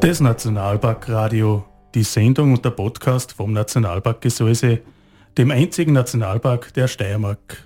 Das Nationalparkradio, die Sendung und der Podcast vom Nationalpark Gesäuse, dem einzigen Nationalpark der Steiermark.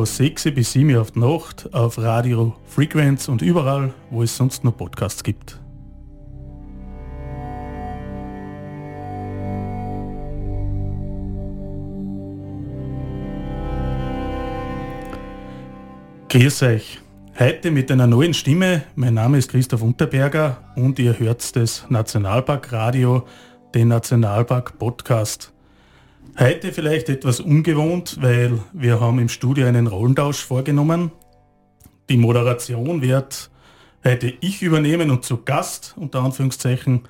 Von 6 bis 7 Uhr auf die Nacht auf Radio Frequenz und überall, wo es sonst noch Podcasts gibt. Grüß euch. Heute mit einer neuen Stimme. Mein Name ist Christoph Unterberger und ihr hört das Nationalpark Radio, den Nationalpark Podcast. Heute vielleicht etwas ungewohnt, weil wir haben im Studio einen Rollentausch vorgenommen. Die Moderation wird heute ich übernehmen und zu Gast, unter Anführungszeichen,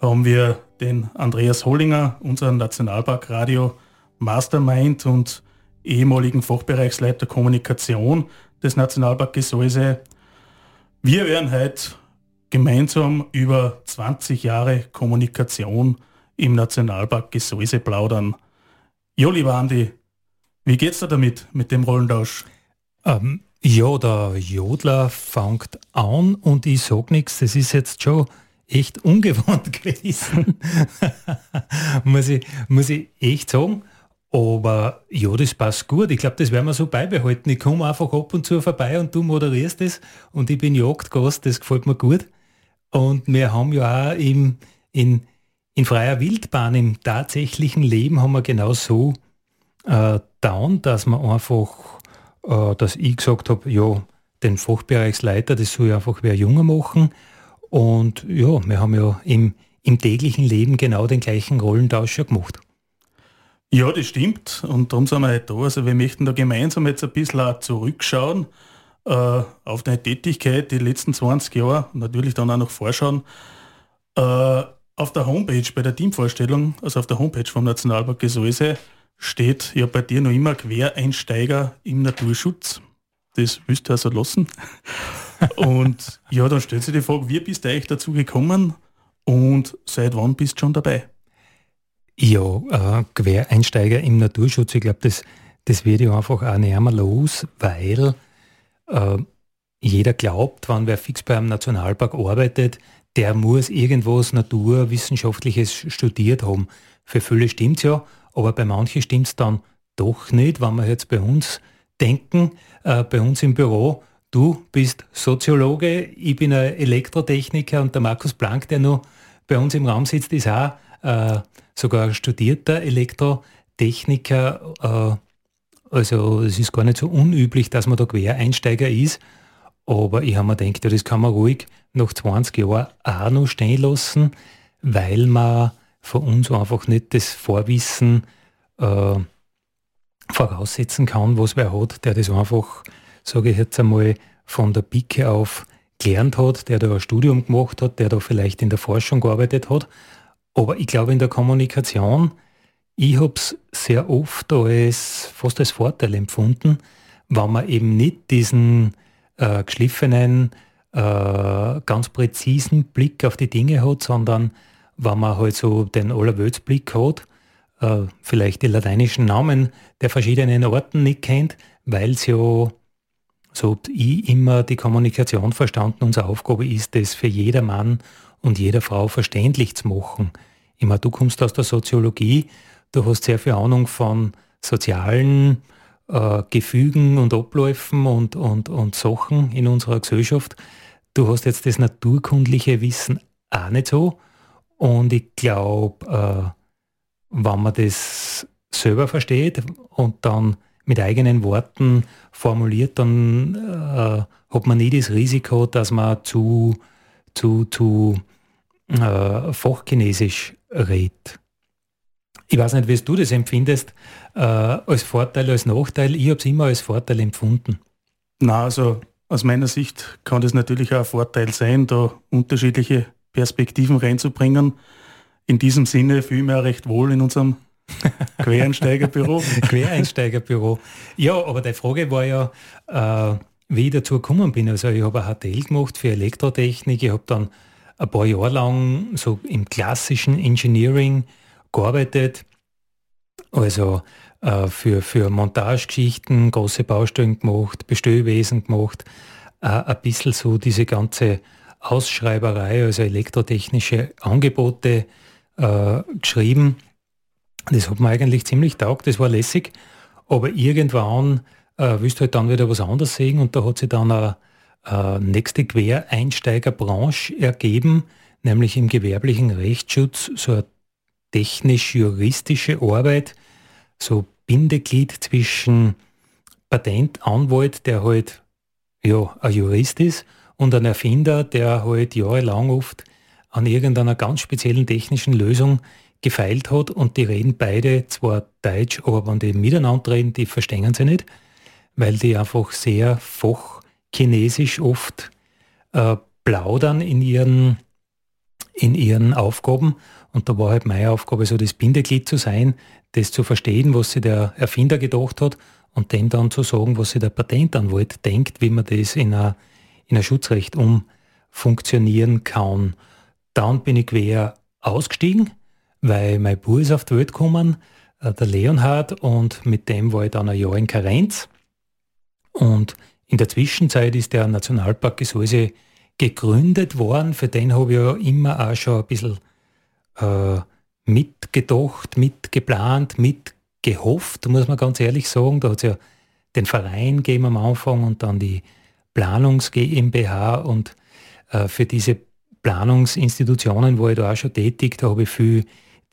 haben wir den Andreas Hollinger, unseren Nationalparkradio Mastermind und ehemaligen Fachbereichsleiter Kommunikation des Nationalpark Gesäuse. Wir werden heute gemeinsam über 20 Jahre Kommunikation im Nationalpark Gesäuse plaudern. Jo, lieber Andi, wie geht's dir damit, mit dem Rollentausch? Ähm, ja, der Jodler fängt an und ich sag nichts. Das ist jetzt schon echt ungewohnt gewesen. muss, ich, muss ich echt sagen. Aber ja, das passt gut. Ich glaube, das werden wir so beibehalten. Ich komme einfach ab und zu vorbei und du moderierst es und ich bin Jagdgast, das gefällt mir gut. Und wir haben ja auch im, in, in freier Wildbahn, im tatsächlichen Leben haben wir genau so äh, down, dass man einfach, äh, dass ich gesagt habe, ja, den Fachbereichsleiter, das soll einfach wer Junger machen. Und ja, wir haben ja im, im täglichen Leben genau den gleichen Rollentausch schon gemacht. Ja, das stimmt. Und darum sind wir heute da. Also wir möchten da gemeinsam jetzt ein bisschen zurückschauen äh, auf deine Tätigkeit die letzten 20 Jahre, natürlich dann auch noch vorschauen. Äh, auf der Homepage, bei der Teamvorstellung, also auf der Homepage vom Nationalpark Gesäuse, steht ja bei dir noch immer Quereinsteiger im Naturschutz. Das willst du also lassen. und ja, dann stellt sich die Frage, wie bist du eigentlich dazu gekommen und seit wann bist du schon dabei? Ja, äh, Quereinsteiger im Naturschutz, ich glaube, das, das wird ja einfach auch nicht mehr los, weil äh, jeder glaubt, wenn wer fix beim Nationalpark arbeitet, der muss irgendwas Naturwissenschaftliches studiert haben. Für viele stimmt es ja, aber bei manchen stimmt es dann doch nicht, wenn wir jetzt bei uns denken, äh, bei uns im Büro, du bist Soziologe, ich bin ein Elektrotechniker und der Markus Planck, der noch bei uns im Raum sitzt, ist auch äh, sogar studierter Elektrotechniker. Äh, also es ist gar nicht so unüblich, dass man da Quereinsteiger ist. Aber ich habe mir gedacht, ja, das kann man ruhig nach 20 Jahren auch noch stehen lassen, weil man von uns einfach nicht das Vorwissen äh, voraussetzen kann, was wer hat, der das einfach, sage ich jetzt einmal, von der Pike auf gelernt hat, der da ein Studium gemacht hat, der da vielleicht in der Forschung gearbeitet hat. Aber ich glaube in der Kommunikation, ich habe es sehr oft als fast als Vorteil empfunden, wenn man eben nicht diesen äh, geschliffenen, äh, ganz präzisen Blick auf die Dinge hat, sondern wenn man halt so den Allerweltsblick hat, äh, vielleicht die lateinischen Namen der verschiedenen Orten nicht kennt, weil es ja, so habe ich immer die Kommunikation verstanden, unsere Aufgabe ist es für jeder Mann und jeder Frau verständlich zu machen. Ich meine, du kommst aus der Soziologie, du hast sehr viel Ahnung von sozialen äh, Gefügen und Abläufen und, und, und Sachen in unserer Gesellschaft. Du hast jetzt das naturkundliche Wissen auch nicht so. Und ich glaube, äh, wenn man das selber versteht und dann mit eigenen Worten formuliert, dann äh, hat man nie das Risiko, dass man zu, zu, zu äh, fachchinesisch redet. Ich weiß nicht, wie du das empfindest, äh, als Vorteil, als Nachteil. Ich habe es immer als Vorteil empfunden. Na, also aus meiner Sicht kann das natürlich auch ein Vorteil sein, da unterschiedliche Perspektiven reinzubringen. In diesem Sinne fühle ich mich auch recht wohl in unserem Quereinsteigerbüro. Quereinsteigerbüro. Ja, aber die Frage war ja, äh, wie ich dazu gekommen bin. Also ich habe ein HTL gemacht für Elektrotechnik. Ich habe dann ein paar Jahre lang so im klassischen Engineering gearbeitet. Also äh, für, für Montagegeschichten, große Baustellen gemacht, Bestellwesen gemacht, äh, ein bisschen so diese ganze Ausschreiberei, also elektrotechnische Angebote äh, geschrieben. Das hat mir eigentlich ziemlich taugt, das war lässig. Aber irgendwann äh, willst du halt dann wieder was anderes sehen und da hat sich dann eine, eine nächste Quereinsteigerbranche ergeben, nämlich im gewerblichen Rechtsschutz, so eine technisch-juristische Arbeit, so Bindeglied zwischen Patentanwalt, der halt ja, ein Jurist ist, und ein Erfinder, der halt jahrelang oft an irgendeiner ganz speziellen technischen Lösung gefeilt hat. Und die reden beide zwar Deutsch, aber wenn die miteinander reden, die verstehen sie nicht, weil die einfach sehr fachchinesisch oft äh, plaudern in ihren, in ihren Aufgaben. Und da war halt meine Aufgabe, so das Bindeglied zu sein, das zu verstehen, was sich der Erfinder gedacht hat und dem dann zu sagen, was sich der Patentanwalt denkt, wie man das in ein, in ein Schutzrecht umfunktionieren kann. Dann bin ich quer ausgestiegen weil mein Bub ist auf die Welt gekommen, äh, der Leonhard, und mit dem war ich dann ein Jahr in Karenz. Und in der Zwischenzeit ist der Nationalpark Gesäuse gegründet worden. Für den habe ich ja immer auch schon ein bisschen äh, mitgedacht, mitgeplant, mitgehofft, muss man ganz ehrlich sagen. Da hat es ja den Verein gegeben am Anfang und dann die Planungs GmbH und äh, für diese Planungsinstitutionen war ich da auch schon tätig. Da habe ich viel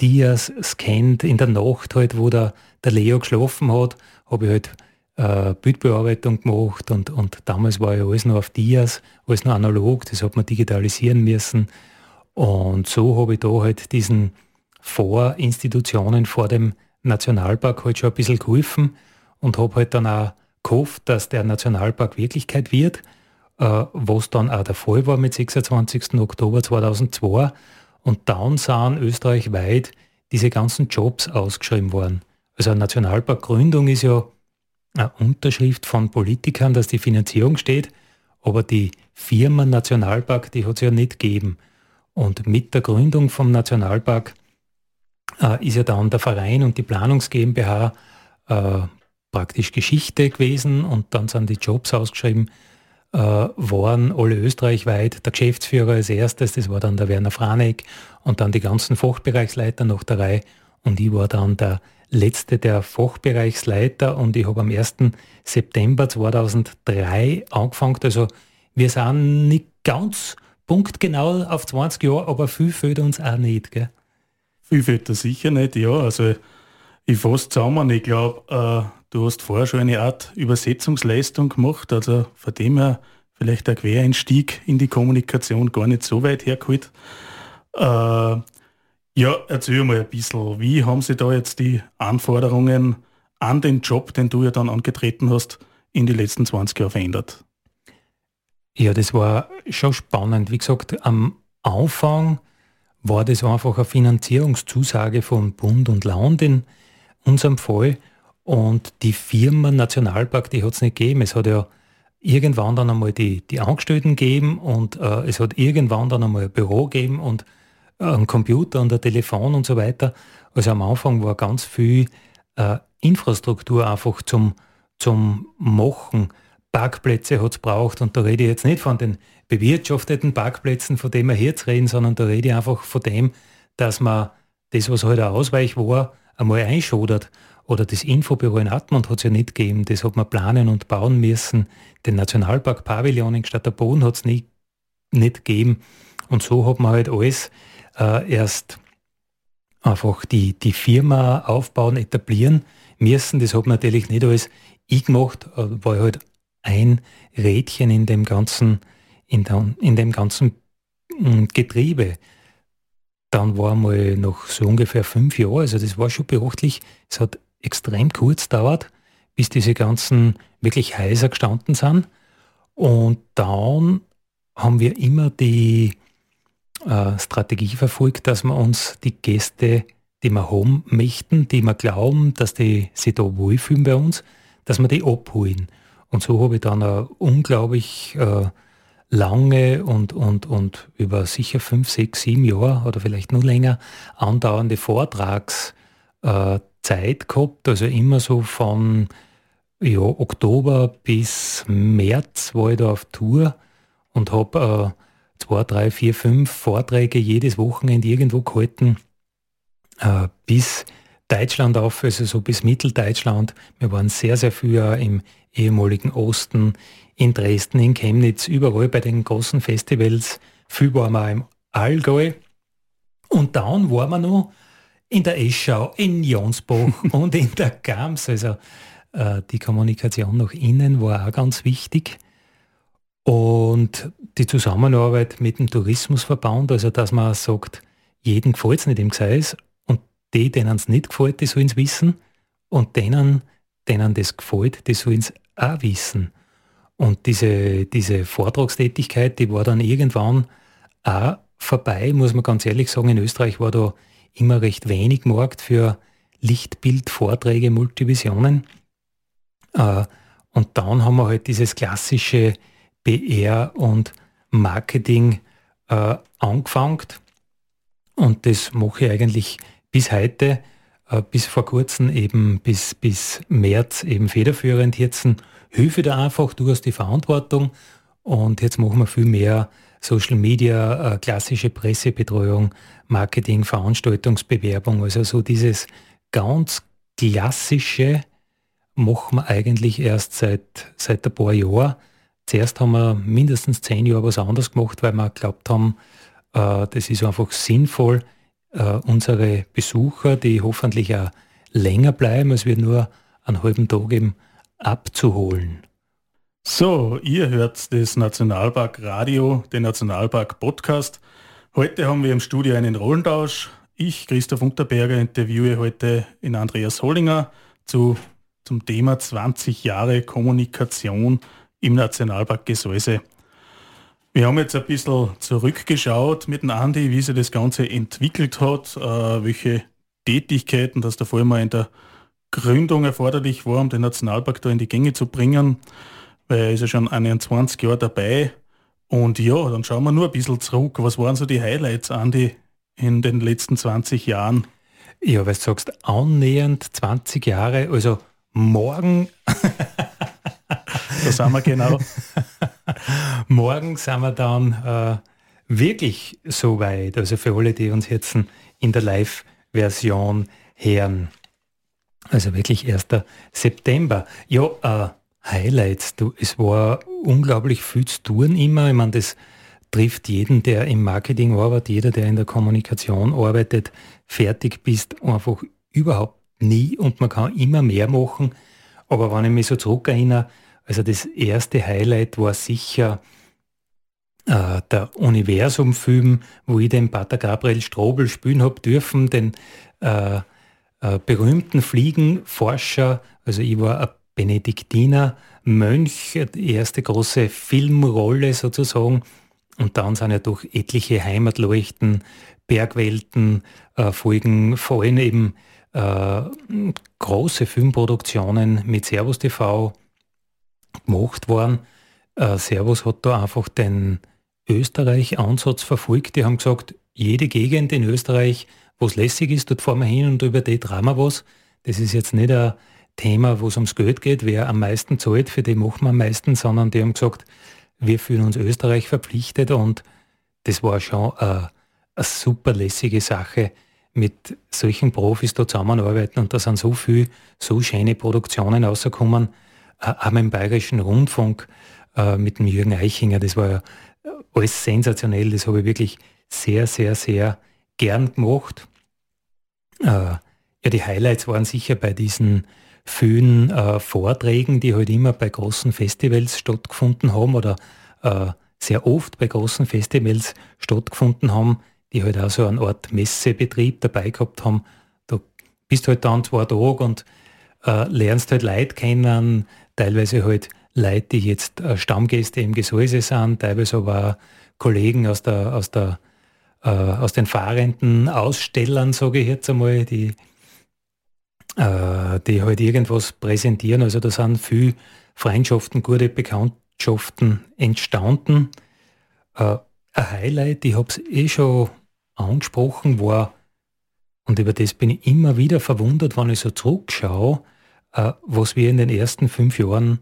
Dias scannt in der Nacht halt, wo der, der Leo geschlafen hat, habe ich halt äh, Bildbearbeitung gemacht und, und damals war ja alles noch auf Dias, alles noch analog, das hat man digitalisieren müssen. Und so habe ich da halt diesen Vorinstitutionen vor dem Nationalpark halt schon ein bisschen geholfen und habe halt dann auch gehofft, dass der Nationalpark Wirklichkeit wird, äh, was dann auch der Fall war mit 26. Oktober 2002 und dann sahen österreichweit diese ganzen Jobs ausgeschrieben worden. Also eine Nationalparkgründung ist ja eine Unterschrift von Politikern, dass die Finanzierung steht, aber die Firma Nationalpark, die hat es ja nicht gegeben. Und mit der Gründung vom Nationalpark äh, ist ja dann der Verein und die Planungs GmbH äh, praktisch Geschichte gewesen und dann sind die Jobs ausgeschrieben äh, waren alle österreichweit. Der Geschäftsführer als erstes, das war dann der Werner Franek und dann die ganzen Fachbereichsleiter noch der Reihe. Und ich war dann der letzte der Fachbereichsleiter und ich habe am 1. September 2003 angefangen. Also wir sind nicht ganz punktgenau auf 20 Jahre, aber viel fehlt uns auch nicht. Gell? Viel fehlt da sicher nicht, ja. Also ich fasse zusammen, ich glaube, äh, du hast vorher schon eine Art Übersetzungsleistung gemacht, also von dem her vielleicht der Quereinstieg in die Kommunikation gar nicht so weit hergeholt. Äh, ja, erzähl mal ein bisschen, wie haben Sie da jetzt die Anforderungen an den Job, den du ja dann angetreten hast, in die letzten 20 Jahre verändert? Ja, das war schon spannend. Wie gesagt, am Anfang war das einfach eine Finanzierungszusage von Bund und Land in unserem Fall. Und die Firma Nationalpark, die hat es nicht gegeben. Es hat ja irgendwann dann einmal die, die Angestellten gegeben und äh, es hat irgendwann dann einmal ein Büro gegeben und ein Computer und ein Telefon und so weiter. Also am Anfang war ganz viel äh, Infrastruktur einfach zum, zum Machen. Parkplätze hat es braucht und da rede ich jetzt nicht von den bewirtschafteten Parkplätzen, von denen wir jetzt reden, sondern da rede ich einfach von dem, dass man das, was halt ein Ausweich war, einmal einschodert. Oder das Infobüro in Atmund hat es ja nicht gegeben. Das hat man planen und bauen müssen. Den Nationalpark Pavillon in Stadt der Boden hat es nicht gegeben. Und so hat man halt alles äh, erst einfach die, die Firma aufbauen, etablieren müssen. Das habe natürlich nicht alles ich gemacht, äh, war halt ein Rädchen in dem ganzen, in, der, in dem ganzen hm, Getriebe. Dann war mal noch so ungefähr fünf Jahre, also das war schon beachtlich. Es hat extrem kurz dauert, bis diese ganzen wirklich heiser gestanden sind. Und dann haben wir immer die äh, Strategie verfolgt, dass wir uns die Gäste, die wir haben möchten, die wir glauben, dass die sich da wohlfühlen bei uns, dass wir die abholen. Und so habe ich dann eine unglaublich äh, lange und, und, und über sicher fünf, sechs, sieben Jahre oder vielleicht nur länger andauernde Vortragszeit äh, gehabt. Also immer so von ja, Oktober bis März war ich da auf Tour und habe äh, zwei, drei, vier, fünf Vorträge jedes Wochenende irgendwo gehalten äh, bis Deutschland auf, also so bis Mitteldeutschland. Wir waren sehr, sehr früher im ehemaligen Osten, in Dresden, in Chemnitz, überall bei den großen Festivals. Viel waren wir im Allgäu. Und dann waren wir noch in der Eschau, in Jonsbach und in der Gams. Also äh, die Kommunikation nach innen war auch ganz wichtig. Und die Zusammenarbeit mit dem Tourismusverband, also dass man sagt, jeden gefällt es nicht im Gseis und die, denen es nicht gefällt, die sollen es wissen und denen, denen das gefällt, die sollen es auch wissen. Und diese, diese Vortragstätigkeit, die war dann irgendwann auch vorbei, muss man ganz ehrlich sagen. In Österreich war da immer recht wenig Markt für Lichtbildvorträge, Multivisionen. Äh, und dann haben wir halt dieses klassische PR und Marketing äh, angefangen. Und das mache ich eigentlich bis heute, äh, bis vor kurzem eben, bis, bis März eben federführend. Jetzt hilfe da einfach, du hast die Verantwortung und jetzt machen wir viel mehr Social Media, äh, klassische Pressebetreuung, Marketing, Veranstaltungsbewerbung, also so dieses ganz klassische machen wir eigentlich erst seit, seit ein paar Jahren. Zuerst haben wir mindestens zehn Jahre was anderes gemacht, weil wir geglaubt haben, äh, das ist einfach sinnvoll, äh, unsere Besucher, die hoffentlich auch länger bleiben, als wir nur einen halben Tag eben abzuholen. So, ihr hört das Nationalpark Radio, den Nationalpark Podcast. Heute haben wir im Studio einen Rollentausch. Ich, Christoph Unterberger, interviewe heute in Andreas Hollinger zu, zum Thema 20 Jahre Kommunikation im Nationalpark Gesäuse. Wir haben jetzt ein bisschen zurückgeschaut mit dem Andi, wie sich das Ganze entwickelt hat, äh, welche Tätigkeiten das da vor allem in der Gründung erforderlich war, um den Nationalpark da in die Gänge zu bringen, weil er ist ja schon 21 Jahre dabei. Und ja, dann schauen wir nur ein bisschen zurück. Was waren so die Highlights, Andi, in den letzten 20 Jahren? Ja, weil du sagst, annähernd 20 Jahre, also morgen. da sind wir genau. morgen sind wir dann äh, wirklich so weit. Also für alle, die uns jetzt in der Live-Version hören. Also wirklich 1. September. Ja, äh, Highlights. Du, es war unglaublich viel zu tun immer. Ich meine, das trifft jeden, der im Marketing arbeitet, jeder, der in der Kommunikation arbeitet, fertig bist, einfach überhaupt nie und man kann immer mehr machen. Aber wenn ich mich so zurückerinnere, also das erste Highlight war sicher äh, der Universum-Film, wo ich den Pater Gabriel Strobel spielen habe dürfen, den äh, äh, berühmten Fliegenforscher, also ich war ein Benediktiner Mönch, die erste große Filmrolle sozusagen. Und dann sind ja durch etliche Heimatleuchten, Bergwelten, äh, Folgen, vor allem eben äh, große Filmproduktionen mit Servus TV gemacht worden. Äh, Servus hat da einfach den Österreich-Ansatz verfolgt. Die haben gesagt, jede Gegend in Österreich wo es lässig ist, dort fahren wir hin und über die wir was. Das ist jetzt nicht ein Thema, wo es ums Geld geht, wer am meisten zahlt, für die machen wir am meisten, sondern die haben gesagt, wir fühlen uns Österreich verpflichtet und das war schon eine, eine super lässige Sache, mit solchen Profis da zusammenarbeiten und da sind so viele, so schöne Produktionen rausgekommen, äh, auch dem Bayerischen Rundfunk, äh, mit dem Jürgen Eichinger, das war ja alles sensationell, das habe ich wirklich sehr, sehr, sehr gern gemacht. äh, ja, die Highlights waren sicher bei diesen vielen äh, Vorträgen, die halt immer bei großen Festivals stattgefunden haben oder äh, sehr oft bei großen Festivals stattgefunden haben, die halt auch so eine Art Messebetrieb dabei gehabt haben. Da bist halt dann zwei Tage und äh, lernst halt Leute kennen, teilweise halt Leute, die jetzt äh, Stammgäste im Gesäuse sind, teilweise aber Kollegen aus, der, aus, der, äh, aus den fahrenden Ausstellern, sage ich jetzt einmal, die, äh, die halt irgendwas präsentieren. Also da sind viele Freundschaften, gute Bekanntschaften entstanden. Äh, ein Highlight, ich habe es eh schon angesprochen, war, und über das bin ich immer wieder verwundert, wenn ich so zurückschaue, was wir in den ersten fünf Jahren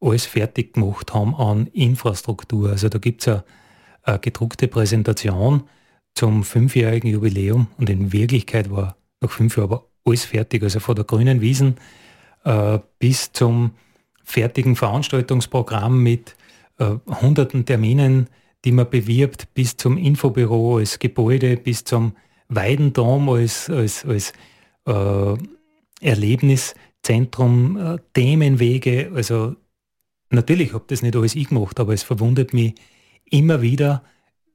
alles fertig gemacht haben an Infrastruktur. Also da gibt es eine, eine gedruckte Präsentation zum fünfjährigen Jubiläum und in Wirklichkeit war nach fünf Jahren aber alles fertig. Also von der grünen Wiesen äh, bis zum fertigen Veranstaltungsprogramm mit äh, hunderten Terminen, die man bewirbt, bis zum Infobüro als Gebäude, bis zum Weidendom als, als, als äh, Erlebniszentrum, äh, Themenwege. Also natürlich habe das nicht alles ich gemacht, aber es verwundert mich immer wieder,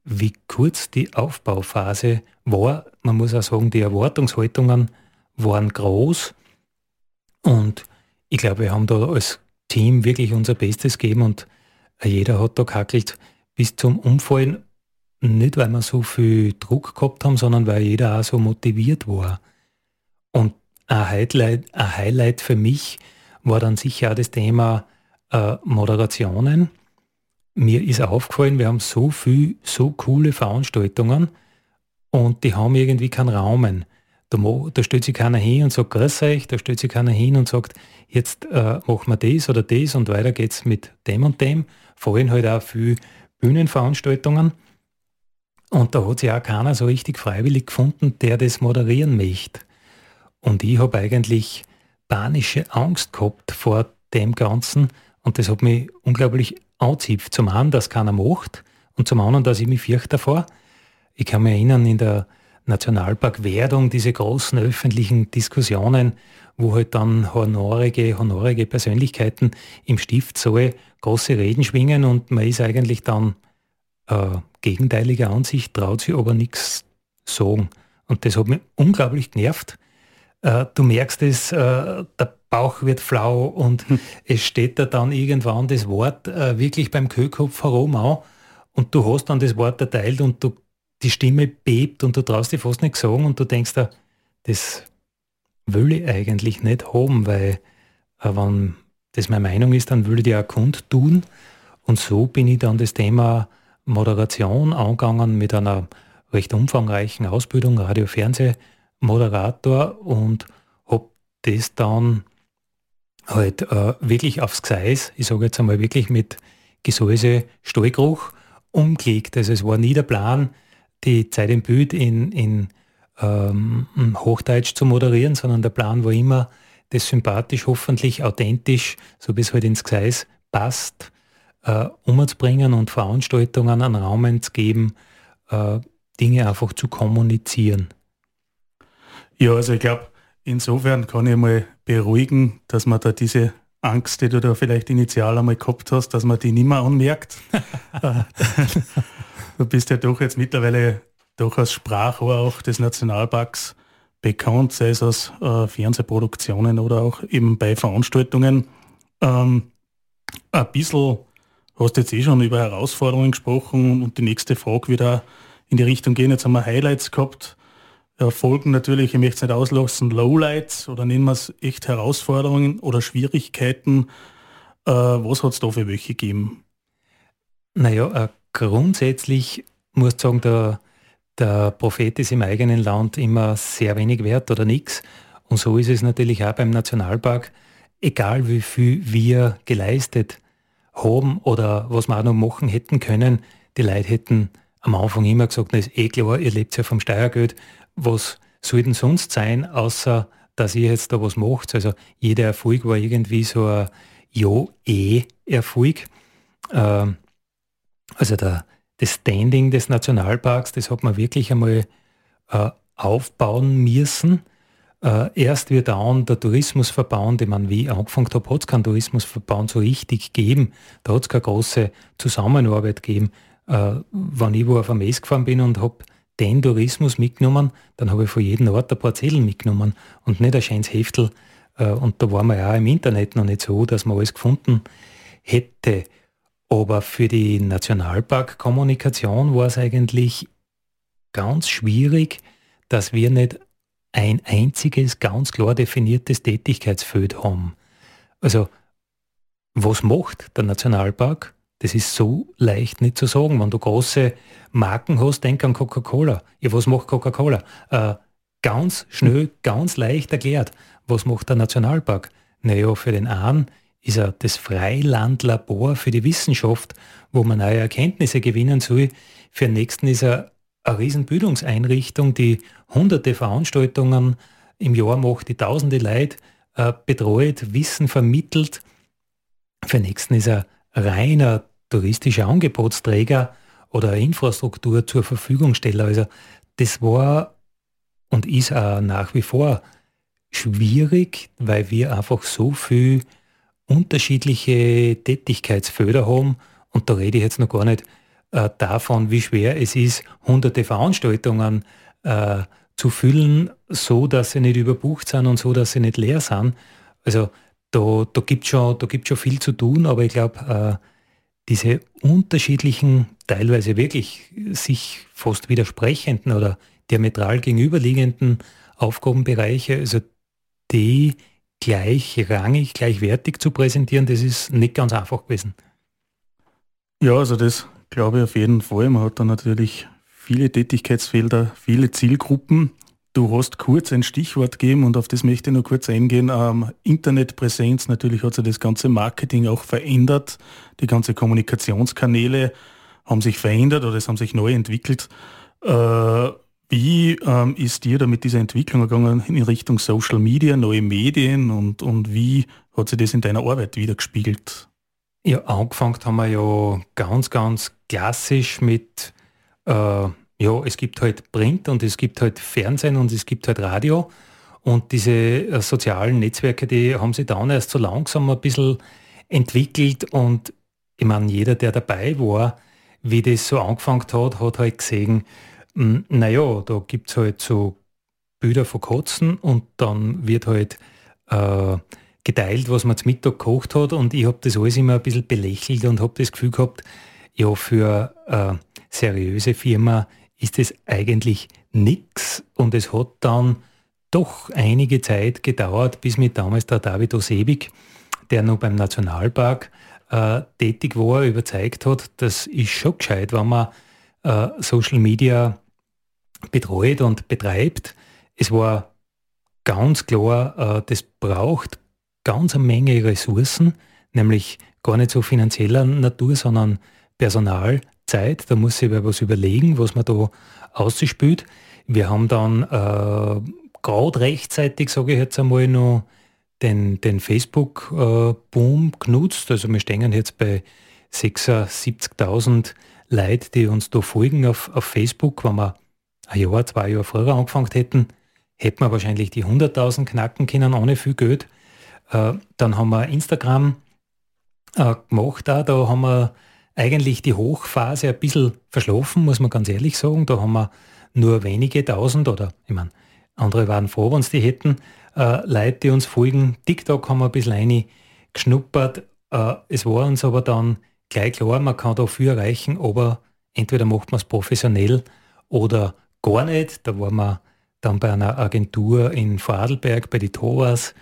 wie kurz die Aufbauphase war. Man muss auch sagen, die Erwartungshaltungen waren groß und ich glaube, wir haben da als Team wirklich unser Bestes gegeben und jeder hat da kackelt bis zum Umfallen. Nicht, weil wir so viel Druck gehabt haben, sondern weil jeder auch so motiviert war. Ein Highlight, ein Highlight für mich war dann sicher auch das Thema äh, Moderationen. Mir ist aufgefallen, wir haben so viel, so coole Veranstaltungen und die haben irgendwie keinen Rahmen. Da, da stellt sich keiner hin und sagt, grüß euch, da stellt sich keiner hin und sagt, jetzt äh, machen wir das oder das und weiter geht's mit dem und dem. Vorhin halt auch viel Bühnenveranstaltungen. Und da hat sich auch keiner so richtig freiwillig gefunden, der das moderieren möchte. Und ich habe eigentlich panische Angst gehabt vor dem Ganzen und das hat mich unglaublich anzipft. Zum einen, dass keiner macht und zum anderen, dass ich mich fürchte davor. Ich kann mich erinnern, in der Nationalpark Werdung, diese großen öffentlichen Diskussionen, wo halt dann honorige, honorige Persönlichkeiten im Stiftsaal große Reden schwingen und man ist eigentlich dann äh, gegenteiliger Ansicht, traut sich aber nichts sagen. Und das hat mich unglaublich genervt. Äh, du merkst es, äh, der Bauch wird flau und hm. es steht da dann irgendwann das Wort äh, wirklich beim Köhlkopf herum auch und du hast dann das Wort erteilt und du die Stimme bebt und du traust dir fast nicht sagen und du denkst da, das will ich eigentlich nicht haben, weil äh, wenn das meine Meinung ist, dann will ich die auch kundtun. Und so bin ich dann das Thema Moderation angegangen mit einer recht umfangreichen Ausbildung, Radio-Fernseh-Moderator und habe das dann halt äh, wirklich aufs Gseis, ich sage jetzt einmal wirklich mit Gesäuse, Stallgeruch umgelegt. Also es war nie der Plan, die Zeit im Bild in, in ähm, Hochdeutsch zu moderieren, sondern der Plan war immer, das sympathisch, hoffentlich authentisch, so es halt ins Gseis passt, äh, umzubringen und Veranstaltungen an Raum zu geben, äh, Dinge einfach zu kommunizieren. Ja, also ich glaube, insofern kann ich mal beruhigen, dass man da diese Angst, die du da vielleicht initial einmal gehabt hast, dass man die nicht mehr anmerkt. du bist ja doch jetzt mittlerweile doch als Sprachrohr auch des Nationalparks bekannt, sei es aus äh, Fernsehproduktionen oder auch eben bei Veranstaltungen. Ähm, ein bisschen hast jetzt eh schon über Herausforderungen gesprochen und die nächste Frage wieder in die Richtung gehen. Jetzt haben wir Highlights gehabt. Folgen natürlich, ich möchte es nicht auslassen, Lowlights oder nennen wir es echt Herausforderungen oder Schwierigkeiten. Äh, was hat es da für welche gegeben? Naja, äh, grundsätzlich muss ich sagen, der, der Prophet ist im eigenen Land immer sehr wenig wert oder nichts. Und so ist es natürlich auch beim Nationalpark. Egal wie viel wir geleistet haben oder was wir auch noch machen hätten können, die Leute hätten am Anfang immer gesagt, das ist eh klar, ihr lebt ja vom Steuergeld, was soll denn sonst sein, außer dass ihr jetzt da was macht. Also jeder Erfolg war irgendwie so ein Ja-Eh-Erfolg. Ähm, also der, das Standing des Nationalparks, das hat man wirklich einmal äh, aufbauen müssen. Äh, erst wird dann der Tourismusverband, ich meine, wie ich angefangen habe, hat es keinen Tourismusverband so richtig gegeben. Da hat es keine große Zusammenarbeit gegeben. Äh, wenn ich wo auf ein Mess gefahren bin und habe den Tourismus mitgenommen, dann habe ich von jedem Ort ein paar Zettel mitgenommen und nicht ein schönes Heftel. Äh, und da waren wir ja auch im Internet noch nicht so, dass man alles gefunden hätte. Aber für die Nationalparkkommunikation war es eigentlich ganz schwierig, dass wir nicht ein einziges ganz klar definiertes Tätigkeitsfeld haben. Also, was macht der Nationalpark? Das ist so leicht nicht zu sagen. Wenn du große Marken hast, denk an Coca-Cola. Ja, was macht Coca-Cola? Äh, ganz schnell, ganz leicht erklärt. Was macht der Nationalpark? Naja, für den einen ist er das Freilandlabor für die Wissenschaft, wo man neue Erkenntnisse gewinnen soll. Für den nächsten ist er eine Riesenbildungseinrichtung, die hunderte Veranstaltungen im Jahr macht, die tausende Leute äh, betreut, Wissen vermittelt. Für den nächsten ist er reiner touristischer Angebotsträger oder Infrastruktur zur Verfügungsteller. Also das war und ist auch nach wie vor schwierig, weil wir einfach so viel unterschiedliche Tätigkeitsfelder haben und da rede ich jetzt noch gar nicht äh, davon, wie schwer es ist, hunderte Veranstaltungen äh, zu füllen, so dass sie nicht überbucht sind und so, dass sie nicht leer sind. Also da, da gibt es schon, schon viel zu tun, aber ich glaube, äh, diese unterschiedlichen, teilweise wirklich sich fast widersprechenden oder diametral gegenüberliegenden Aufgabenbereiche, also die gleichrangig, gleichwertig zu präsentieren, das ist nicht ganz einfach gewesen. Ja, also das glaube ich auf jeden Fall. Man hat da natürlich viele Tätigkeitsfelder, viele Zielgruppen. Du hast kurz ein Stichwort gegeben und auf das möchte ich nur kurz eingehen. Ähm, Internetpräsenz, natürlich hat sich das ganze Marketing auch verändert. Die ganzen Kommunikationskanäle haben sich verändert oder es haben sich neu entwickelt. Äh, wie ähm, ist dir da mit dieser Entwicklung gegangen in Richtung Social Media, neue Medien und, und wie hat sich das in deiner Arbeit wiedergespiegelt? Ja, angefangen haben wir ja ganz, ganz klassisch mit äh, ja, es gibt halt Print und es gibt halt Fernsehen und es gibt halt Radio. Und diese äh, sozialen Netzwerke, die haben sich dann erst so langsam ein bisschen entwickelt. Und ich meine, jeder, der dabei war, wie das so angefangen hat, hat halt gesehen, hm, naja, da gibt es halt so Bilder von Kotzen und dann wird halt äh, geteilt, was man zum Mittag gekocht hat. Und ich habe das alles immer ein bisschen belächelt und habe das Gefühl gehabt, ja, für äh, seriöse Firma ist es eigentlich nichts und es hat dann doch einige Zeit gedauert, bis mir damals der David Osebig, der noch beim Nationalpark äh, tätig war, überzeugt hat, das ist schon gescheit, wenn man äh, Social Media betreut und betreibt. Es war ganz klar, äh, das braucht ganz eine Menge Ressourcen, nämlich gar nicht so finanzieller Natur, sondern Personal, Zeit, da muss sich was überlegen, was man da ausspült. Wir haben dann äh, gerade rechtzeitig, sage ich jetzt einmal, noch den, den Facebook-Boom äh, genutzt. Also wir stehen jetzt bei 76.000 Leute, die uns da folgen auf, auf Facebook. Wenn wir ein Jahr, zwei Jahre früher angefangen hätten, hätten wir wahrscheinlich die 100.000 knacken können ohne viel Geld. Äh, dann haben wir Instagram äh, gemacht, auch, da haben wir eigentlich die Hochphase ein bisschen verschlafen, muss man ganz ehrlich sagen. Da haben wir nur wenige tausend oder, ich meine, andere waren froh, wenn sie die hätten, äh, Leute, die uns folgen. TikTok haben wir ein bisschen geschnuppert. Äh, es war uns aber dann gleich klar, man kann da viel erreichen, aber entweder macht man es professionell oder gar nicht. Da waren wir dann bei einer Agentur in Vorarlberg bei die Toras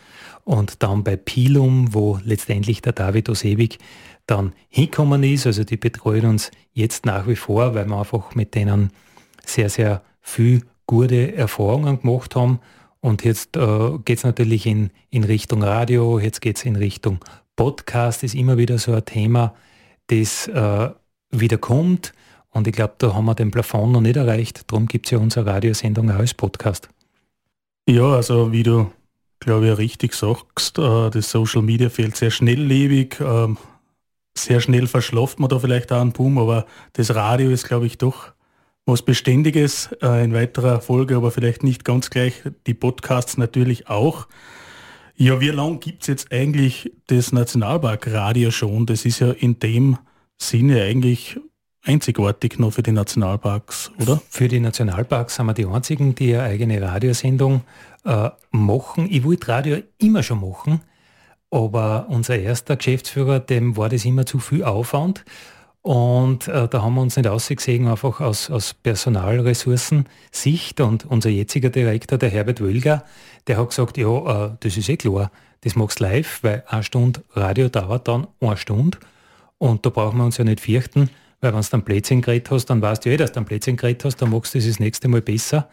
und dann bei Pilum, wo letztendlich der David Osewig dann hinkommen ist. Also die betreuen uns jetzt nach wie vor, weil wir einfach mit denen sehr, sehr viel gute Erfahrungen gemacht haben. Und jetzt äh, geht es natürlich in, in Richtung Radio, jetzt geht es in Richtung Podcast, ist immer wieder so ein Thema, das äh, wieder. Und ich glaube, da haben wir den Plafond noch nicht erreicht. Darum gibt es ja unsere Radiosendung auch als Podcast. Ja, also wie du, glaube ich, richtig sagst, äh, das Social Media fehlt sehr schnelllebig. Sehr schnell verschlafft man da vielleicht auch einen Boom, aber das Radio ist, glaube ich, doch was Beständiges äh, in weiterer Folge, aber vielleicht nicht ganz gleich, die Podcasts natürlich auch. Ja, wie lange gibt es jetzt eigentlich das Nationalparkradio schon? Das ist ja in dem Sinne eigentlich einzigartig noch für die Nationalparks, oder? Für die Nationalparks sind wir die einzigen, die eine eigene Radiosendung äh, machen. Ich wollte Radio immer schon machen, aber unser erster Geschäftsführer, dem war das immer zu viel Aufwand. Und äh, da haben wir uns nicht ausgesehen, einfach aus, aus Personalressourcen-Sicht. Und unser jetziger Direktor, der Herbert Wölger, der hat gesagt, ja, äh, das ist eh klar, das machst du live, weil eine Stunde Radio dauert dann eine Stunde. Und da brauchen wir uns ja nicht fürchten, weil wenn du dann Plätzchen geredet hast, dann weißt du eh, dass du ein Plätzchen geredet hast, dann machst du das das nächste Mal besser.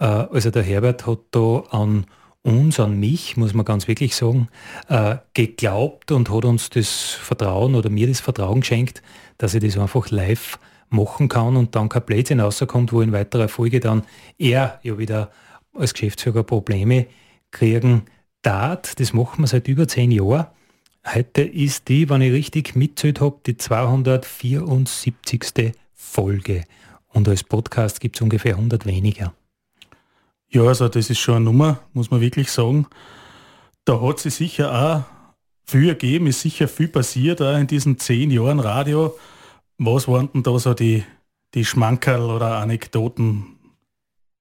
Äh, also der Herbert hat da an uns, an mich, muss man ganz wirklich sagen, äh, geglaubt und hat uns das Vertrauen oder mir das Vertrauen geschenkt, dass ich das einfach live machen kann und dann kein Plätzchen rauskommt, wo in weiterer Folge dann er ja wieder als Geschäftsführer Probleme kriegen darf. Das machen wir seit über zehn Jahren. Heute ist die, wenn ich richtig mitzählt habe, die 274. Folge. Und als Podcast gibt es ungefähr 100 weniger. Ja, also das ist schon eine Nummer, muss man wirklich sagen. Da hat sich sicher auch viel ergeben, ist sicher viel passiert auch in diesen zehn Jahren Radio. Was waren denn da so die, die Schmankerl oder Anekdoten?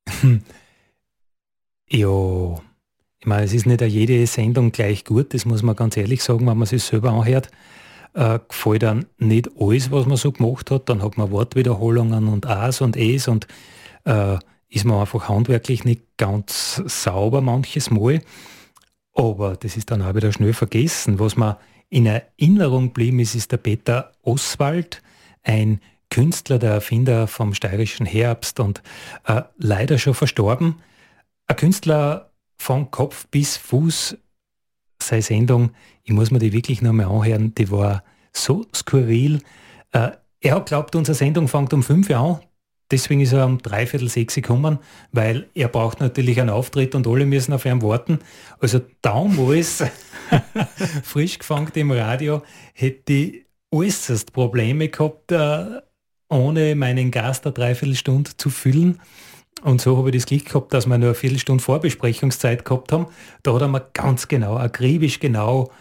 ja, ich meine, es ist nicht jede Sendung gleich gut, das muss man ganz ehrlich sagen, wenn man sich selber anhört. Äh, gefällt dann nicht alles, was man so gemacht hat. Dann hat man Wortwiederholungen und A's und E's und äh, ist man einfach handwerklich nicht ganz sauber manches Mal. Aber das ist dann auch wieder schnell vergessen. Was mir in Erinnerung geblieben ist, ist der Peter Oswald, ein Künstler, der Erfinder vom steirischen Herbst und äh, leider schon verstorben. Ein Künstler, von Kopf bis Fuß seine Sendung, ich muss mir die wirklich noch mal anhören, die war so skurril. Äh, er hat glaubt, unsere Sendung fängt um fünf Uhr an. Deswegen ist er um dreiviertel sechs gekommen, weil er braucht natürlich einen Auftritt und alle müssen auf ihn warten. Also damals, frisch gefangen im Radio, hätte ich äußerst Probleme gehabt, äh, ohne meinen Gast eine Dreiviertelstunde zu füllen. Und so habe ich das Glück gehabt, dass wir nur eine Viertelstunde Vorbesprechungszeit gehabt haben. Da hat er mir ganz genau, akribisch genau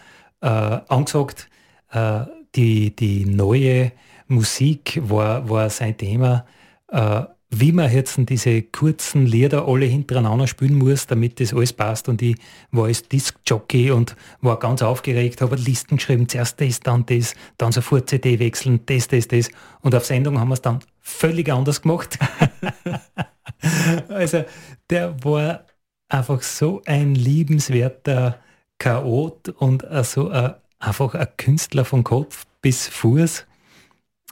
äh, angesagt, äh, die, die neue Musik war, war sein Thema. Äh, wie man jetzt diese kurzen Lieder alle hintereinander spielen muss, damit das alles passt. Und ich war als Disc-Jockey und war ganz aufgeregt, habe Listen geschrieben, zuerst das, dann das, dann sofort CD wechseln, das, das, das. Und auf Sendung haben wir es dann völlig anders gemacht. also der war einfach so ein liebenswerter Chaot und so ein, einfach ein Künstler von Kopf bis Fuß.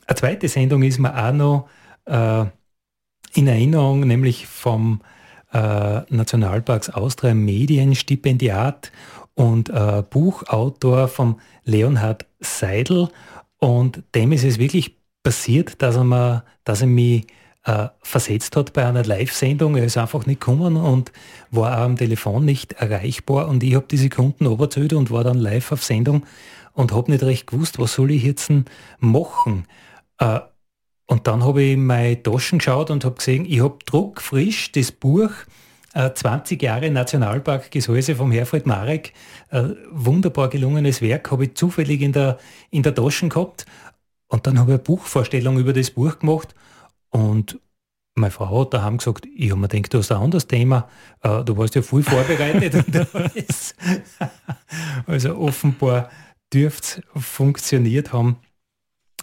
Eine zweite Sendung ist mir auch noch äh, in Erinnerung, nämlich vom äh, Nationalparks Austria Medienstipendiat und äh, Buchautor von Leonhard Seidel. Und dem ist es wirklich passiert, dass er, mir, dass er mich äh, versetzt hat bei einer Live-Sendung. Er ist einfach nicht gekommen und war am Telefon nicht erreichbar. Und ich habe die Sekunden oberzählt und war dann live auf Sendung und habe nicht recht gewusst, was soll ich jetzt machen. Äh, und dann habe ich in meine Taschen geschaut und habe gesehen, ich habe druckfrisch das Buch äh, 20 Jahre Nationalpark Gesäuse vom Herfried Marek, äh, wunderbar gelungenes Werk, habe ich zufällig in der, in der Taschen gehabt. Und dann habe ich eine Buchvorstellung über das Buch gemacht und meine Frau hat daheim gesagt, ich habe mir gedacht, du hast ein anderes Thema, äh, du warst ja voll vorbereitet. also offenbar dürfte es funktioniert haben.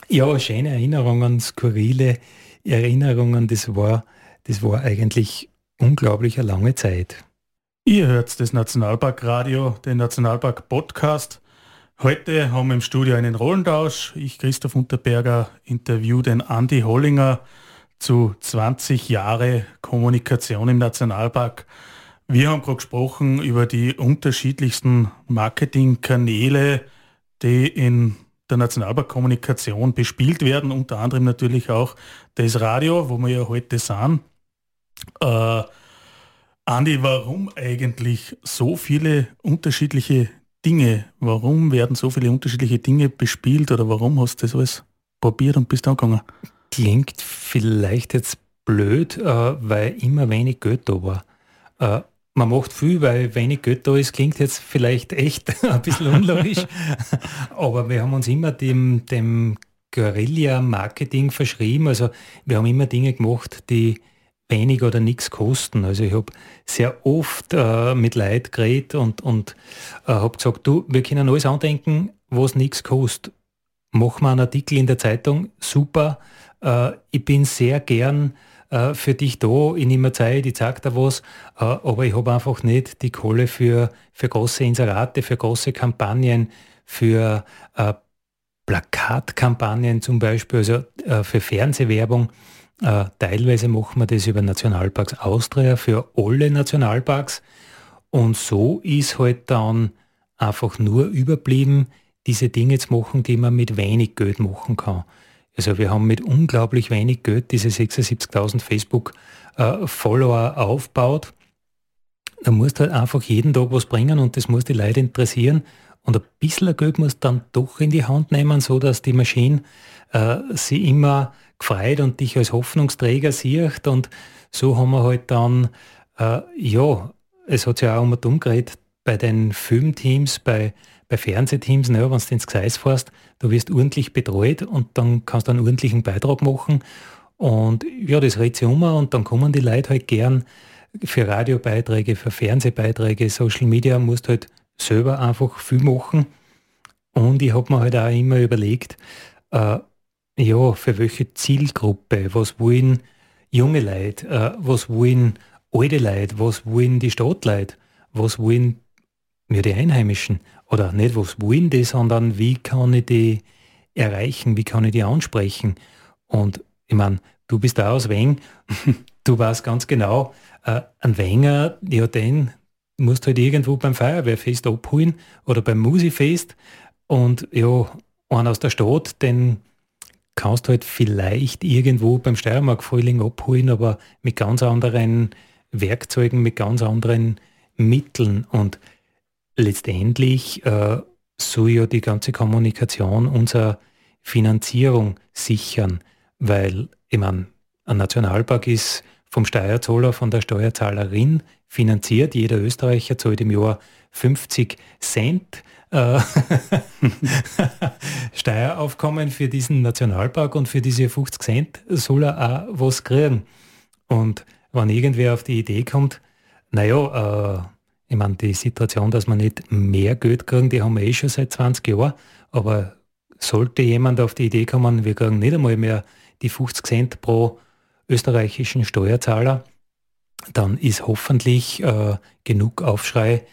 Ja, schöne Erinnerungen, skurrile Erinnerungen, das war, das war eigentlich unglaublich eine lange Zeit. Ihr hört das Nationalparkradio, den Nationalpark Podcast. Heute haben wir im Studio einen Rollentausch. Ich, Christoph Unterberger, interview den Andi Hollinger zu 20 Jahre Kommunikation im Nationalpark. Wir haben gerade gesprochen über die unterschiedlichsten Marketingkanäle, die in der Nationalparkkommunikation bespielt werden, unter anderem natürlich auch das Radio, wo wir ja heute sind. Äh, Andi, warum eigentlich so viele unterschiedliche Dinge? Warum werden so viele unterschiedliche Dinge bespielt oder warum hast du das alles probiert und bist angegangen? Klingt vielleicht jetzt blöd, äh, weil immer wenig Geld da war. Äh, man macht viel, weil wenig Geld da ist, klingt jetzt vielleicht echt ein bisschen unlogisch, aber wir haben uns immer dem, dem Guerilla-Marketing verschrieben. Also wir haben immer Dinge gemacht, die wenig oder nichts kosten. Also ich habe sehr oft äh, mit Leid geredet und, und äh, habe gesagt, du, wir können alles andenken, was nichts kostet. Mach mal einen Artikel in der Zeitung, super. Äh, ich bin sehr gern äh, für dich da, ich nehme Zeit, ich zeige dir was, äh, aber ich habe einfach nicht die Kohle für, für große Inserate, für große Kampagnen, für äh, Plakatkampagnen zum Beispiel, also für Fernsehwerbung. Teilweise machen wir das über Nationalparks Austria für alle Nationalparks. Und so ist halt dann einfach nur überblieben, diese Dinge zu machen, die man mit wenig Geld machen kann. Also wir haben mit unglaublich wenig Geld diese 76.000 Facebook-Follower äh, aufgebaut. Da musst halt einfach jeden Tag was bringen und das muss die Leute interessieren. Und ein bisschen Geld muss dann doch in die Hand nehmen, so dass die Maschine äh, sie immer gefreut und dich als Hoffnungsträger sieht. Und so haben wir halt dann, äh, ja, es hat sich auch um und um geredet, bei den Filmteams, bei, bei Fernsehteams, ne, wenn du ins Gseis fährst, du wirst ordentlich betreut und dann kannst du einen ordentlichen Beitrag machen. Und ja, das redet sich um und dann kommen die Leute halt gern für Radiobeiträge, für Fernsehbeiträge, Social Media, musst halt selber einfach viel machen. Und ich habe mir halt auch immer überlegt, äh, ja, für welche Zielgruppe, was wollen junge Leute, äh, was wollen alte Leute, was wollen die Stadtleute, was wollen ja, die Einheimischen oder nicht, was wollen die, sondern wie kann ich die erreichen, wie kann ich die ansprechen. Und ich meine, du bist da aus Weng, du weißt ganz genau, äh, ein Wenger, ja, den musst halt irgendwo beim Feuerwehrfest abholen oder beim Musifest und ja, einen aus der Stadt, den kannst du halt vielleicht irgendwo beim Steiermark-Frühling abholen, aber mit ganz anderen Werkzeugen, mit ganz anderen Mitteln. Und letztendlich äh, soll ja die ganze Kommunikation unsere Finanzierung sichern, weil, ich meine, ein Nationalpark ist vom Steuerzahler, von der Steuerzahlerin finanziert. Jeder Österreicher zahlt im Jahr 50 Cent äh, Steueraufkommen für diesen Nationalpark und für diese 50 Cent soll er auch was kriegen. Und wenn irgendwer auf die Idee kommt, naja, äh, ich meine, die Situation, dass man nicht mehr Geld kriegen, die haben wir eh schon seit 20 Jahren, aber sollte jemand auf die Idee kommen, wir kriegen nicht einmal mehr die 50 Cent pro österreichischen Steuerzahler, dann ist hoffentlich äh, genug Aufschrei,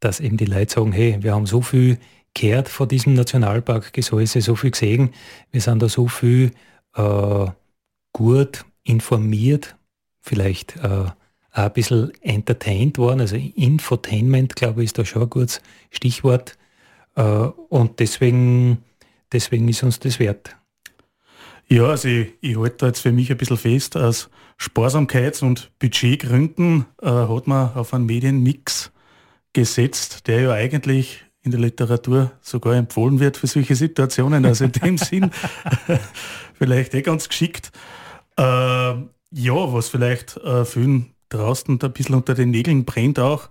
dass eben die Leute sagen, hey, wir haben so viel gehört vor diesem Nationalpark Gesäuse, so viel gesehen, wir sind da so viel äh, gut informiert, vielleicht äh, ein bisschen entertained worden, also Infotainment, glaube ich, ist da schon ein gutes Stichwort. Äh, und deswegen, deswegen ist uns das wert. Ja, also ich, ich halte da jetzt für mich ein bisschen fest, aus Sparsamkeits- und Budgetgründen äh, hat man auf einen Medienmix gesetzt, der ja eigentlich in der Literatur sogar empfohlen wird für solche Situationen. Also in dem Sinn vielleicht eh ganz geschickt. Äh, ja, was vielleicht äh, vielen draußen ein bisschen unter den Nägeln brennt auch,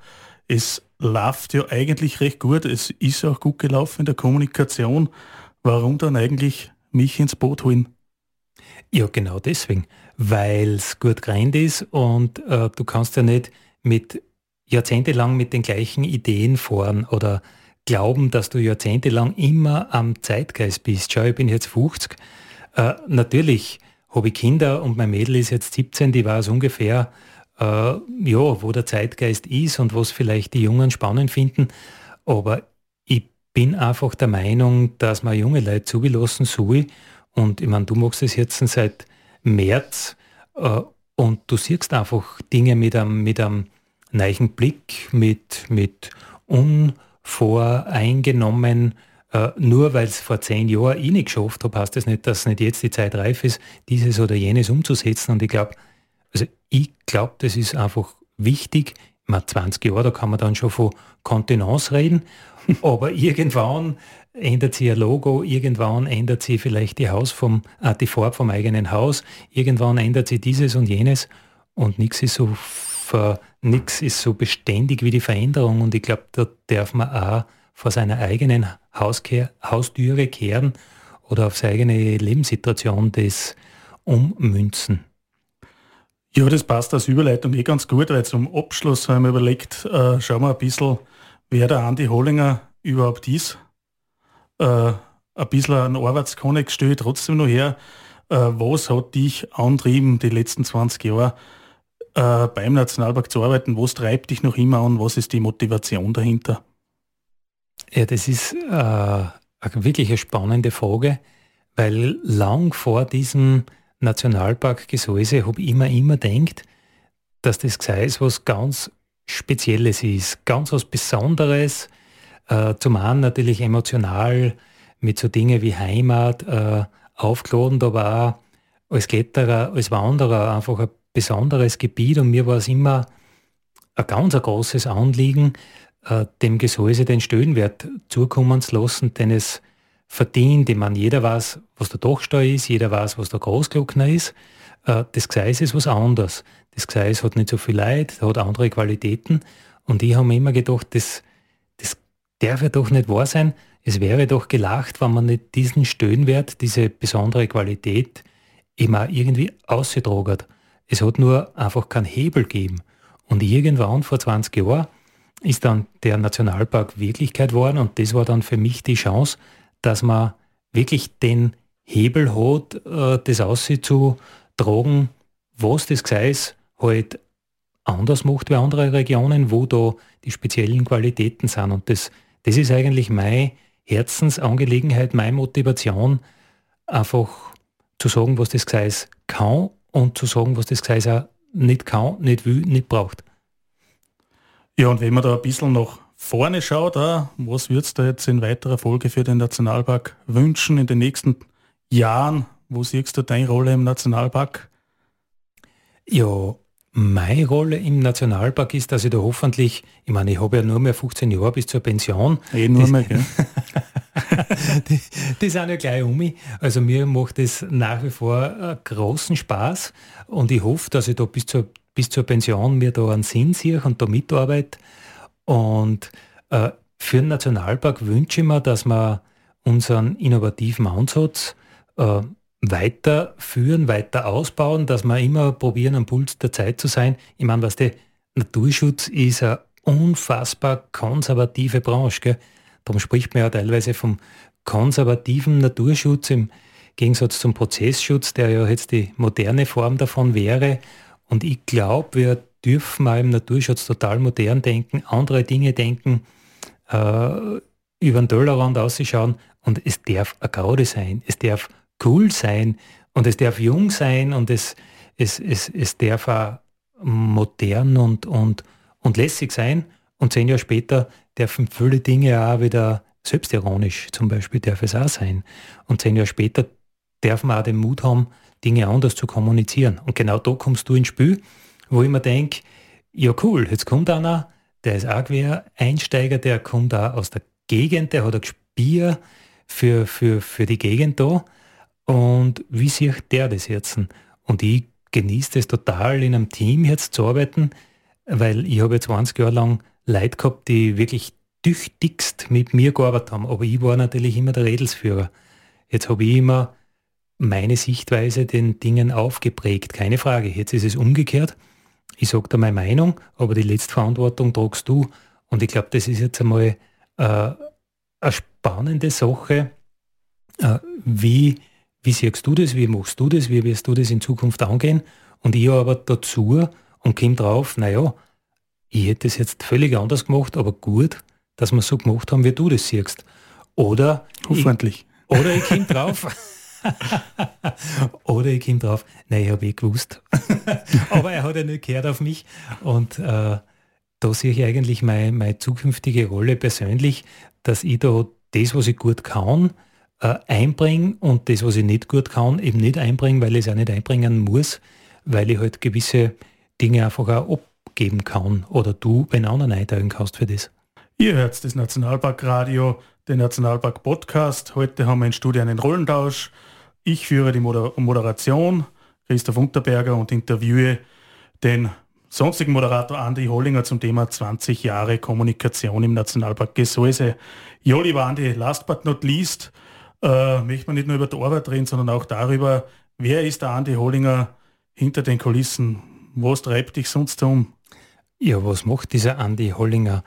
es läuft ja eigentlich recht gut. Es ist auch gut gelaufen in der Kommunikation. Warum dann eigentlich mich ins Boot holen? Ja, genau deswegen, weil es gut gereint ist und äh, du kannst ja nicht mit jahrzehntelang mit den gleichen Ideen fahren oder glauben, dass du jahrzehntelang immer am Zeitgeist bist. Schau, ich bin jetzt 50. Äh, natürlich habe ich Kinder und mein Mädel ist jetzt 17, die weiß ungefähr, äh, ja, wo der Zeitgeist ist und was vielleicht die Jungen spannend finden. Aber ich bin einfach der Meinung, dass man junge Leute zugelassen soll und ich meine, du machst es jetzt seit März äh, und du siehst einfach Dinge mit einem, mit einem neuen Blick, mit, mit unvoreingenommen. Äh, nur weil es vor zehn Jahren ich nicht geschafft habe, heißt das nicht, dass nicht jetzt die Zeit reif ist, dieses oder jenes umzusetzen. Und ich glaube, ich glaube, das ist einfach wichtig. Mal 20 Jahre, da kann man dann schon von Kontenance reden. Aber irgendwann ändert sich ein Logo, irgendwann ändert sich vielleicht die, Haus vom, äh, die Farbe vom eigenen Haus, irgendwann ändert sich dieses und jenes und nichts ist so nichts ist so beständig wie die Veränderung und ich glaube, da darf man auch vor seiner eigenen Hauskehr, Haustüre kehren oder auf seine eigene Lebenssituation das ummünzen. Ja, das passt als Überleitung eh ganz gut, weil zum Abschluss haben wir überlegt, äh, schauen wir ein bisschen, wer der Andi Hollinger überhaupt ist. Äh, ein bisschen ein Arbeitskonnex stelle ich trotzdem noch her. Äh, was hat dich antrieben die letzten 20 Jahre äh, beim Nationalpark zu arbeiten? Was treibt dich noch immer an? Was ist die Motivation dahinter? Ja, das ist äh, wirklich eine spannende Frage, weil lang vor diesem Nationalpark Gesäuse habe ich immer, immer denkt, dass das Gseis was ganz Spezielles ist, ganz was Besonderes, äh, zum einen natürlich emotional mit so Dingen wie Heimat äh, aufgeladen, aber auch als Kletterer, als Wanderer einfach ein besonderes Gebiet. Und mir war es immer ein ganz ein großes Anliegen, äh, dem Gesäuse den Stöhnwert zukommen zu lassen, denn es verdient. Ich meine, jeder weiß, was der Dachstau ist, jeder weiß, was der Großglockner ist. Äh, das Gseis ist was anderes. Das Gseis hat nicht so viel Leid, hat andere Qualitäten. Und ich habe mir immer gedacht, das, das darf ja doch nicht wahr sein. Es wäre doch gelacht, wenn man nicht diesen Stöhnwert, diese besondere Qualität immer irgendwie ausgetragert. Es hat nur einfach keinen Hebel gegeben. Und irgendwann vor 20 Jahren ist dann der Nationalpark Wirklichkeit geworden und das war dann für mich die Chance, dass man wirklich den Hebel hat, äh, das auszutragen, was das Gseis halt anders macht wie andere Regionen, wo da die speziellen Qualitäten sind. Und das, das ist eigentlich meine Herzensangelegenheit, meine Motivation, einfach zu sagen, was das Gseis kann und zu sagen, was das Gseis auch nicht kann, nicht will, nicht braucht. Ja, und wenn man da ein bisschen nach vorne schaut, ah, was würdest du jetzt in weiterer Folge für den Nationalpark wünschen in den nächsten Jahren? Wo siehst du deine Rolle im Nationalpark? Ja, meine Rolle im Nationalpark ist, dass ich da hoffentlich, ich meine, ich habe ja nur mehr 15 Jahre bis zur Pension. Eh nur mehr, gell? die, die sind ja gleich um mich. Also mir macht es nach wie vor äh, großen Spaß und ich hoffe, dass ich da bis zur bis zur Pension mir da einen Sinn sehe und da mitarbeite. Und äh, für den Nationalpark wünsche ich mir, dass wir unseren innovativen Ansatz äh, weiterführen, weiter ausbauen, dass wir immer probieren, am Puls der Zeit zu sein. Ich meine, was der Naturschutz ist eine unfassbar konservative Branche. Gell? Darum spricht man ja teilweise vom konservativen Naturschutz im Gegensatz zum Prozessschutz, der ja jetzt die moderne Form davon wäre. Und ich glaube, wir dürfen mal im Naturschutz total modern denken, andere Dinge denken, äh, über den Tellerrand ausschauen und es darf eine Gaude sein, es darf cool sein und es darf jung sein und es, es, es, es darf auch modern und, und, und lässig sein und zehn Jahre später dürfen viele Dinge auch wieder selbstironisch zum Beispiel darf es auch sein. Und zehn Jahre später darf man auch den Mut haben, Dinge anders zu kommunizieren. Und genau da kommst du ins Spiel, wo ich mir denke, ja cool, jetzt kommt einer, der ist auch Einsteiger, der kommt da aus der Gegend, der hat ein Gespür für, für, für die Gegend da. Und wie sieht der das jetzt? Und ich genieße es total, in einem Team jetzt zu arbeiten, weil ich habe jetzt 20 Jahre lang Leute gehabt, die wirklich tüchtigst mit mir gearbeitet haben. Aber ich war natürlich immer der Redelsführer. Jetzt habe ich immer meine Sichtweise den Dingen aufgeprägt, keine Frage. Jetzt ist es umgekehrt. Ich sage da meine Meinung, aber die letzte Verantwortung tragst du. Und ich glaube, das ist jetzt einmal äh, eine spannende Sache. Äh, wie, wie siehst du das? Wie machst du das? Wie wirst du das in Zukunft angehen? Und ich aber dazu und komme drauf, naja, ich hätte es jetzt völlig anders gemacht, aber gut, dass wir es so gemacht haben, wie du das siehst. Oder Hoffentlich. Ich, oder ich komme drauf. Oder ich komme drauf, nein, ich habe eh gewusst. Aber er hat ja nicht gehört auf mich. Und äh, da sehe ich eigentlich meine, meine zukünftige Rolle persönlich, dass ich da das, was ich gut kann, äh, einbringe und das, was ich nicht gut kann, eben nicht einbringen, weil ich es auch nicht einbringen muss, weil ich halt gewisse Dinge einfach auch abgeben kann oder du bei anderen einteilen kannst für das. Ihr hört das Nationalparkradio, den Nationalpark Podcast. Heute haben wir in Studio einen Rollentausch. Ich führe die Moder Moderation, Christoph Unterberger, und interviewe den sonstigen Moderator Andi Hollinger zum Thema 20 Jahre Kommunikation im Nationalpark Gesäuse. Ja, lieber Andi, last but not least, äh, möchte man nicht nur über die Arbeit reden, sondern auch darüber, wer ist der Andi Hollinger hinter den Kulissen? Was treibt dich sonst um? Ja, was macht dieser Andi Hollinger?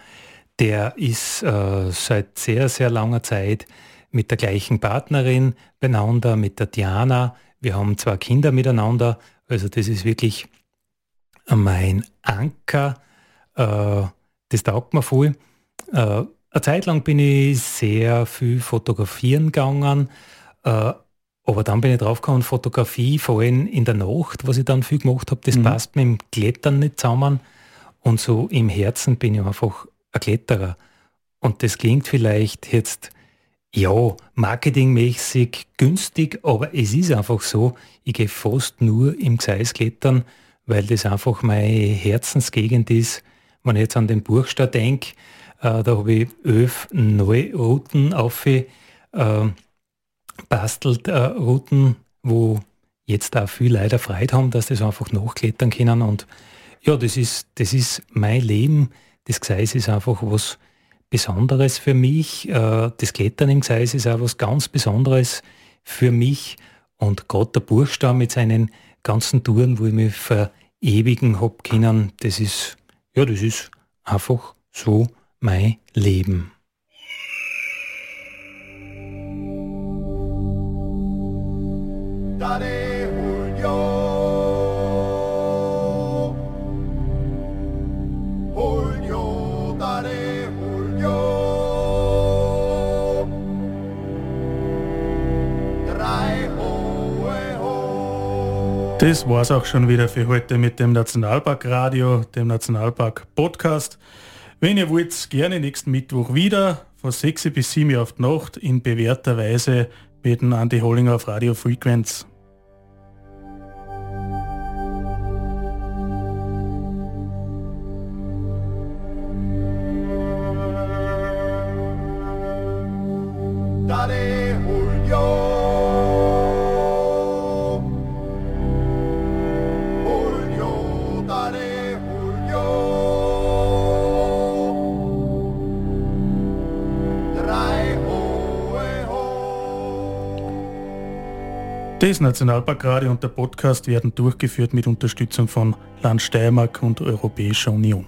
der ist äh, seit sehr, sehr langer Zeit mit der gleichen Partnerin beieinander, mit der Diana. Wir haben zwei Kinder miteinander. Also das ist wirklich mein Anker. Äh, das taugt mir voll. Äh, eine Zeit lang bin ich sehr viel fotografieren gegangen. Äh, aber dann bin ich draufgekommen, Fotografie, vor allem in der Nacht, was ich dann viel gemacht habe, das mhm. passt mit dem Klettern nicht zusammen. Und so im Herzen bin ich einfach ein Kletterer. Und das klingt vielleicht jetzt, ja, marketingmäßig günstig, aber es ist einfach so, ich gehe fast nur im Gseis klettern, weil das einfach meine Herzensgegend ist. Wenn ich jetzt an den Burgstadt denke, äh, da habe ich elf neue Routen auf äh, äh, Routen, wo jetzt auch viel leider Freude haben, dass das einfach nachklettern können. Und ja, das ist, das ist mein Leben das Gseis ist einfach was Besonderes für mich. Äh, das Klettern im Gseis ist auch was ganz Besonderes für mich. Und gerade der Buchstaben mit seinen ganzen Touren, wo ich mich verewigen habe können, das ist, ja, das ist einfach so mein Leben. Daddy. Das war es auch schon wieder für heute mit dem Nationalpark Radio, dem Nationalpark Podcast. Wenn ihr wollt, gerne nächsten Mittwoch wieder von 6 bis 7 Uhr auf die Nacht in bewährter Weise mit dem Andi Hollinger auf Radio Frequenz. Das Nationalparkradio und der Podcast werden durchgeführt mit Unterstützung von Land Steiermark und Europäischer Union.